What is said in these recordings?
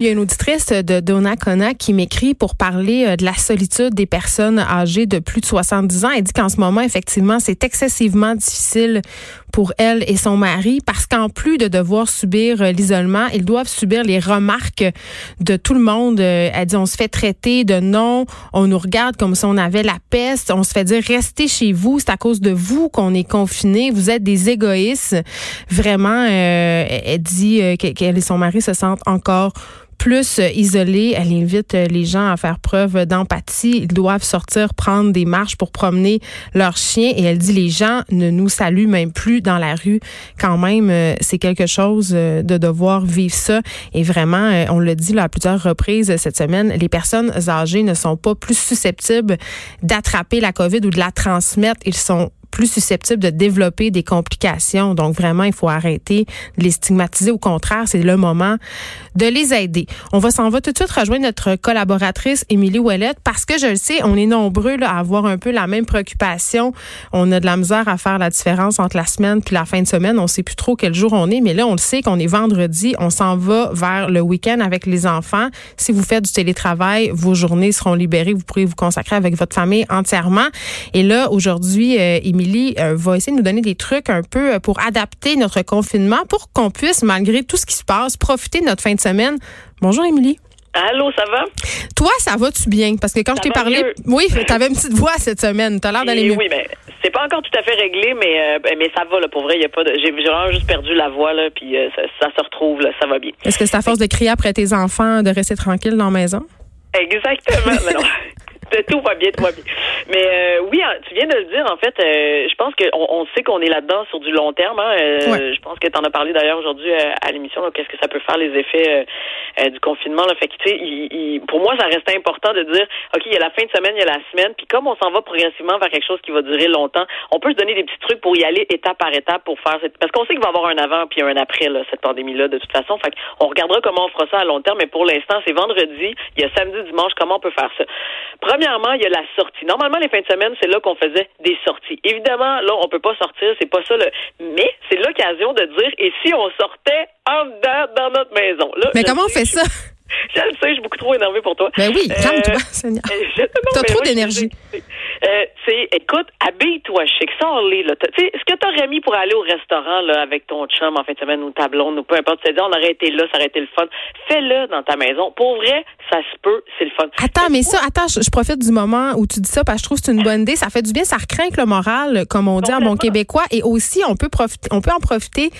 Il y a une auditrice de Donnacona qui m'écrit pour parler euh, de la solitude des personnes âgées de plus de 70 ans. Elle dit qu'en ce moment, effectivement, c'est excessivement difficile pour elle et son mari parce qu'en plus de devoir subir euh, l'isolement, ils doivent subir les remarques de tout le monde. Euh, elle dit, on se fait traiter de non, on nous regarde comme si on avait la peste, on se fait dire, restez chez vous, c'est à cause de vous qu'on est confinés, vous êtes des égoïstes. Vraiment, elle dit qu'elle et son mari se sentent encore plus euh, isolée. Elle invite euh, les gens à faire preuve d'empathie. Ils doivent sortir, prendre des marches pour promener leurs chiens. Et elle dit les gens ne nous saluent même plus dans la rue. Quand même, euh, c'est quelque chose de devoir vivre ça. Et vraiment, on le dit à plusieurs reprises cette semaine, les personnes âgées ne sont pas plus susceptibles d'attraper la COVID ou de la transmettre. Ils sont plus susceptibles de développer des complications. Donc vraiment, il faut arrêter de les stigmatiser. Au contraire, c'est le moment de les aider. On va s'en va tout de suite rejoindre notre collaboratrice Émilie Ouellette parce que je le sais, on est nombreux là, à avoir un peu la même préoccupation. On a de la misère à faire la différence entre la semaine puis la fin de semaine. On sait plus trop quel jour on est, mais là, on le sait qu'on est vendredi. On s'en va vers le week-end avec les enfants. Si vous faites du télétravail, vos journées seront libérées. Vous pourrez vous consacrer avec votre famille entièrement. Et là, aujourd'hui, euh, Émilie euh, va essayer de nous donner des trucs un peu euh, pour adapter notre confinement pour qu'on puisse, malgré tout ce qui se passe, profiter de notre fin de semaine. Bonjour, Émilie. Allô, ça va? Toi, ça va-tu bien? Parce que quand je t'ai parlé, oui, tu avais une petite voix cette semaine. Tu as l'air d'aller mieux. Oui, mais c'est pas encore tout à fait réglé, mais, euh, ben, mais ça va, là, pour vrai. Y a pas de, j'ai vraiment juste perdu la voix, là, puis ça, se retrouve, là, ça va bien. Est-ce que c'est à force de crier après tes enfants de rester tranquille dans la maison? Exactement. non. tout va bien, tout va bien. Mais euh, oui, hein, tu viens de le dire, en fait, euh, je pense qu'on on sait qu'on est là-dedans sur du long terme. Hein, euh, Je pense que tu en as parlé d'ailleurs aujourd'hui à l'émission, qu'est-ce que ça peut faire les effets du confinement. Là. Fait que, tu sais, pour moi, ça reste important de dire, OK, il y a la fin de semaine, il y a la semaine, puis comme on s'en va progressivement vers quelque chose qui va durer longtemps, on peut se donner des petits trucs pour y aller étape par étape pour faire cette... Parce qu'on sait qu'il va y avoir un avant puis un après, là, cette pandémie-là, de toute façon. Fait on regardera comment on fera ça à long terme, mais pour l'instant, c'est vendredi, il y a samedi, dimanche, comment on peut faire ça. Premièrement, il y a la sortie. Normalement, les fins de semaine, c'est là qu'on faisait des sorties. Évidemment, là, on peut pas sortir, c'est pas ça le. Mais c'est l'occasion de dire et si on sortait en dedans dans notre maison? Là, Mais comment on fait ça? Je le sais, je suis beaucoup trop énervée pour toi. Ben oui, calme-toi, euh, Seigneur. T'as trop d'énergie. Euh, c'est, écoute, habille-toi chic, sors-les, là. Tu sais, ce que t'aurais mis pour aller au restaurant, là, avec ton chum en fin de semaine ou ta blonde ou peu importe, tu on aurait été là, ça aurait été le fun. Fais-le dans ta maison. Pour vrai, ça se peut, c'est le fun. Attends, mais ça, attends, je, profite du moment où tu dis ça parce que je trouve que c'est une bonne idée. Ça fait du bien, ça recrinque le moral, comme on dit en bon québécois. Et aussi, on peut profiter, on peut en profiter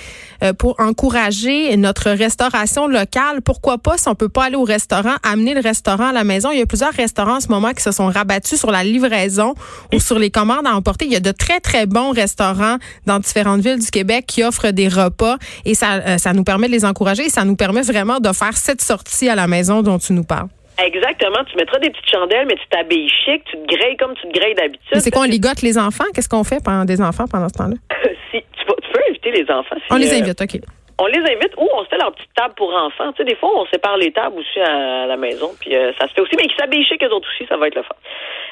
euh, pour encourager notre restauration locale. Pourquoi pas, si on peut pas aller au restaurant, amener le restaurant à la maison. Il y a plusieurs restaurants en ce moment qui se sont rabattus sur la livraison sur les commandes à emporter. Il y a de très, très bons restaurants dans différentes villes du Québec qui offrent des repas et ça, euh, ça nous permet de les encourager et ça nous permet vraiment de faire cette sortie à la maison dont tu nous parles. Exactement. Tu mettras des petites chandelles, mais tu t'habilles chic, tu te grilles comme tu te grilles d'habitude. C'est quoi, on ligote les enfants? Qu'est-ce qu'on fait pendant des enfants pendant ce temps-là? si, tu, peux inviter les enfants. on les euh, invite, OK on les invite ou on se fait leur petite table pour enfants. Tu sais, des fois, on sépare les tables aussi à, la maison, puis euh, ça se fait aussi. Mais qu'ils s'habillent chez eux autres aussi, ça va être le fun.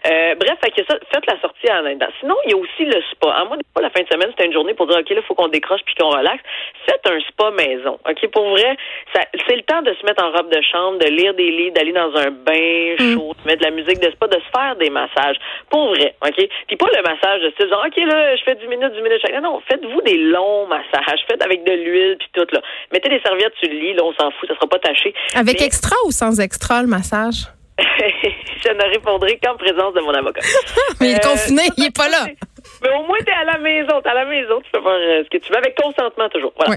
Euh, bref, fait que ça, faites la sortie en dedans. Sinon, il y a aussi le spa. À moi, des fois, la fin de semaine, c'était une journée pour dire, OK, là, il faut qu'on décroche puis qu'on relaxe. Faites un spa maison. OK, pour vrai, c'est le temps de se mettre en robe de chambre, de lire des livres, d'aller dans un bain mm. chaud, de mettre de la musique de spa, de se faire des massages. Pour vrai, OK? Puis pas le massage de style, genre, OK, là, je fais 10 minutes, 10 minutes chaque. Non, faites-vous des longs massages. Faites avec de l'huile puis tout, là. Mettez des serviettes sur le lit, là, on s'en fout, ça sera pas taché. Avec extra ou sans extra, le massage? je ne répondrai qu'en présence de mon avocat. mais il est confiné, il est pas là. Mais au moins, tu es à la maison. Tu à la maison. Tu peux faire euh, ce que tu veux avec consentement toujours. Voilà.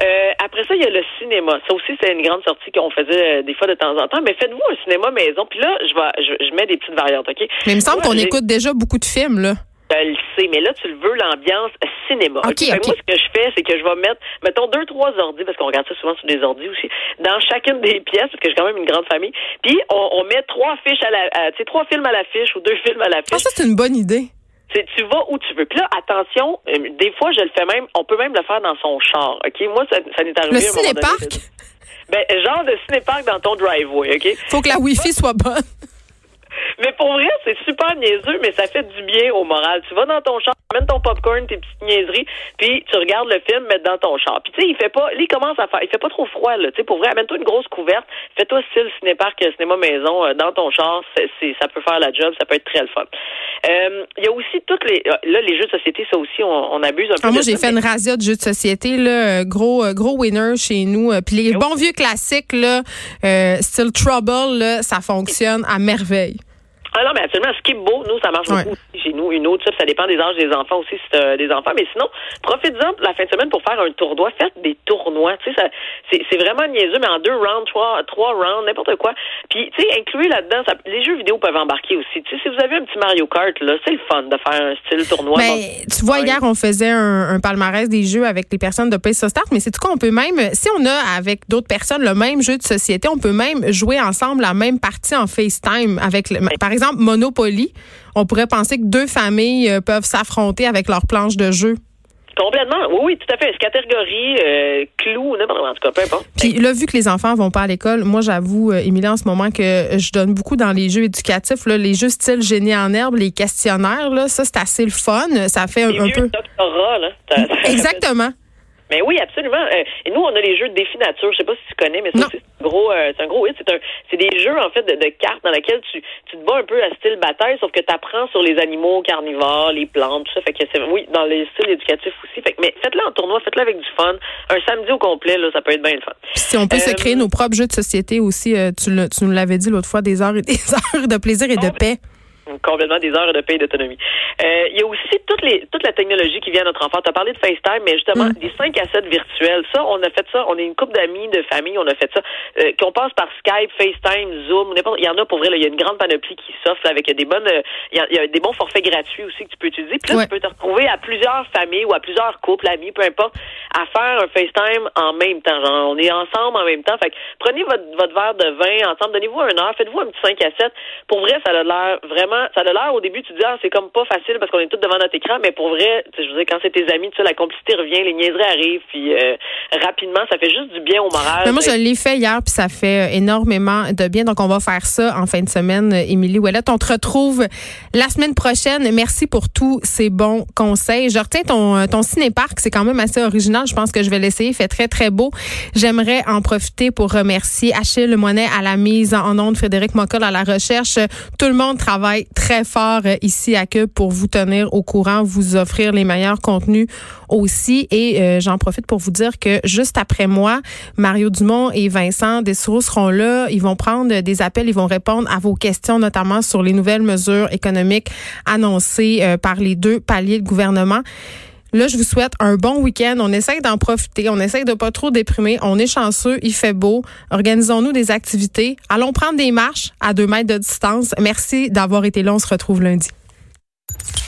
Euh, après ça, il y a le cinéma. Ça aussi, c'est une grande sortie qu'on faisait euh, des fois de temps en temps. Mais faites-vous un cinéma maison. Puis là, je, vais, je, mets des petites variantes, OK? Mais il me semble qu'on écoute déjà beaucoup de films, là. Je le sais, mais là, tu le veux, l'ambiance cinéma. Moi, ce que je fais, c'est que je vais mettre, mettons, deux, trois ordis, parce qu'on regarde ça souvent sur des ordis aussi, dans chacune des pièces, parce que j'ai quand même une grande famille. Puis, on, met trois fiches à la, tu sais, trois films à l'affiche ou deux films à l'affiche. Ah, ça, c'est une bonne idée. tu vas où tu veux. Puis là, attention, euh, des fois, je le fais même, on peut même le faire dans son char, OK? Moi, ça, ça n'est arrivé Le cinépark? Ben, genre de cinépark dans ton driveway, OK? Faut que la Wi-Fi soit bonne. Mais pour vrai, c'est super niaiseux, mais ça fait du bien au moral. Tu vas dans ton char, mets ton popcorn, tes petites niaiseries, puis tu regardes le film, mets dans ton char. Puis tu sais, il fait pas, il commence à faire, il fait pas trop froid là. Tu sais, pour vrai, amène-toi une grosse couverte, fais-toi style cinépark, cinéma maison euh, dans ton char, c'est, ça peut faire la job, ça peut être très le fun. Euh, il y a aussi toutes les, euh, là, les jeux de société, ça aussi, on, abuse un peu. Ah, moi, j'ai fait une razzia de jeux de société, là, gros, gros winner chez nous. Puis les bons vieux classiques, là, style Trouble, là, ça fonctionne à merveille. Ah non, mais absolument, beau, nous, ça marche beaucoup chez nous. Une autre, ça, dépend des âges des enfants aussi, si des enfants. Mais sinon, profite-en la fin de semaine pour faire un tournoi. Faites des tournois. Tu sais, c'est vraiment niaiseux, mais en deux rounds, trois, trois rounds, n'importe quoi. Puis, tu sais, incluez là-dedans, les jeux vidéo peuvent embarquer aussi. Tu sais, si vous avez un petit Mario Kart, là, c'est le fun de faire un style tournoi. Mais tu vois, hier, on faisait un, palmarès des jeux avec les personnes de Place Start, mais c'est tout quoi, on peut même, si on a avec d'autres personnes le même jeu de société, on peut même jouer ensemble la même partie en FaceTime avec, le, par exemple, Monopoly, on pourrait penser que deux familles euh, peuvent s'affronter avec leur planche de jeu. Complètement. Oui, oui, tout à fait. Catégorie, euh, clou, n'importe en tout cas, peu importe. Puis là, vu que les enfants vont pas à l'école, moi, j'avoue, euh, Émilie, en ce moment, que je donne beaucoup dans les jeux éducatifs, là, les jeux style génie en herbe, les questionnaires, là, ça, c'est assez le fun. Ça fait un, un peu. Doctorat, là. Exactement. Mais oui, absolument. Euh, et nous, on a les jeux de défi nature. Je sais pas si tu connais, mais ça, c'est gros, euh, c'est un gros hit. C'est un, c'est des jeux en fait de, de, cartes dans lesquels tu, tu te bats un peu à style bataille, sauf que tu apprends sur les animaux carnivores, les plantes, tout ça. Fait que c'est, oui, dans les styles éducatifs aussi. Fait que, mais faites-le en tournoi, faites-le avec du fun. Un samedi au complet, là, ça peut être bien le fun. si on peut se créer euh, nos propres jeux de société aussi, tu, tu nous l'avais dit l'autre fois, des heures et des heures de plaisir et de paix complètement des heures de paye d'autonomie. Euh, il y a aussi toute, les, toute la technologie qui vient à notre enfant. Tu as parlé de FaceTime, mais justement, mm. des 5 à 7 virtuels. Ça, on a fait ça. On est une couple d'amis, de famille, on a fait ça. Euh, qu'on passe par Skype, FaceTime, Zoom, n'importe. Il y en a pour vrai. il y a une grande panoplie qui s'offre avec des bonnes. Euh, il, y a, des bons forfaits gratuits aussi que tu peux utiliser. Puis là, tu peux te retrouver à plusieurs familles ou à plusieurs couples, amis, peu importe, à faire un FaceTime en même temps. Genre, on est ensemble en même temps. Fait que prenez votre, votre verre de vin ensemble, donnez-vous un heure, faites-vous un petit 5 à 7. Pour vrai, ça a l'air vraiment, ça a l'air au début, tu dis, ah, c'est comme pas facile parce qu'on est tous devant notre écran, mais pour vrai, je veux dire, quand c'est tes amis, tu sais, la complicité revient, les niaiseries arrivent, puis euh, rapidement, ça fait juste du bien au moral. Moi, je l'ai fait hier, puis ça fait euh, énormément de bien. Donc, on va faire ça en fin de semaine, euh, Émilie Ouellette. On te retrouve la semaine prochaine. Merci pour tous ces bons conseils. Je retiens ton, ton ciné-parc, c'est quand même assez original. Je pense que je vais l'essayer. Il fait très, très beau. J'aimerais en profiter pour remercier Achille Moinet à la mise en onde, Frédéric Mocol à la recherche. Tout le monde travaille très fort euh, ici à Cube pour vous tenir au courant, vous offrir les meilleurs contenus aussi. Et euh, j'en profite pour vous dire que juste après moi, Mario Dumont et Vincent Dessoureau seront là. Ils vont prendre des appels, ils vont répondre à vos questions, notamment sur les nouvelles mesures économiques annoncées euh, par les deux paliers de gouvernement. Là, je vous souhaite un bon week-end. On essaye d'en profiter. On essaye de pas trop déprimer. On est chanceux. Il fait beau. Organisons-nous des activités. Allons prendre des marches à deux mètres de distance. Merci d'avoir été là. On se retrouve lundi.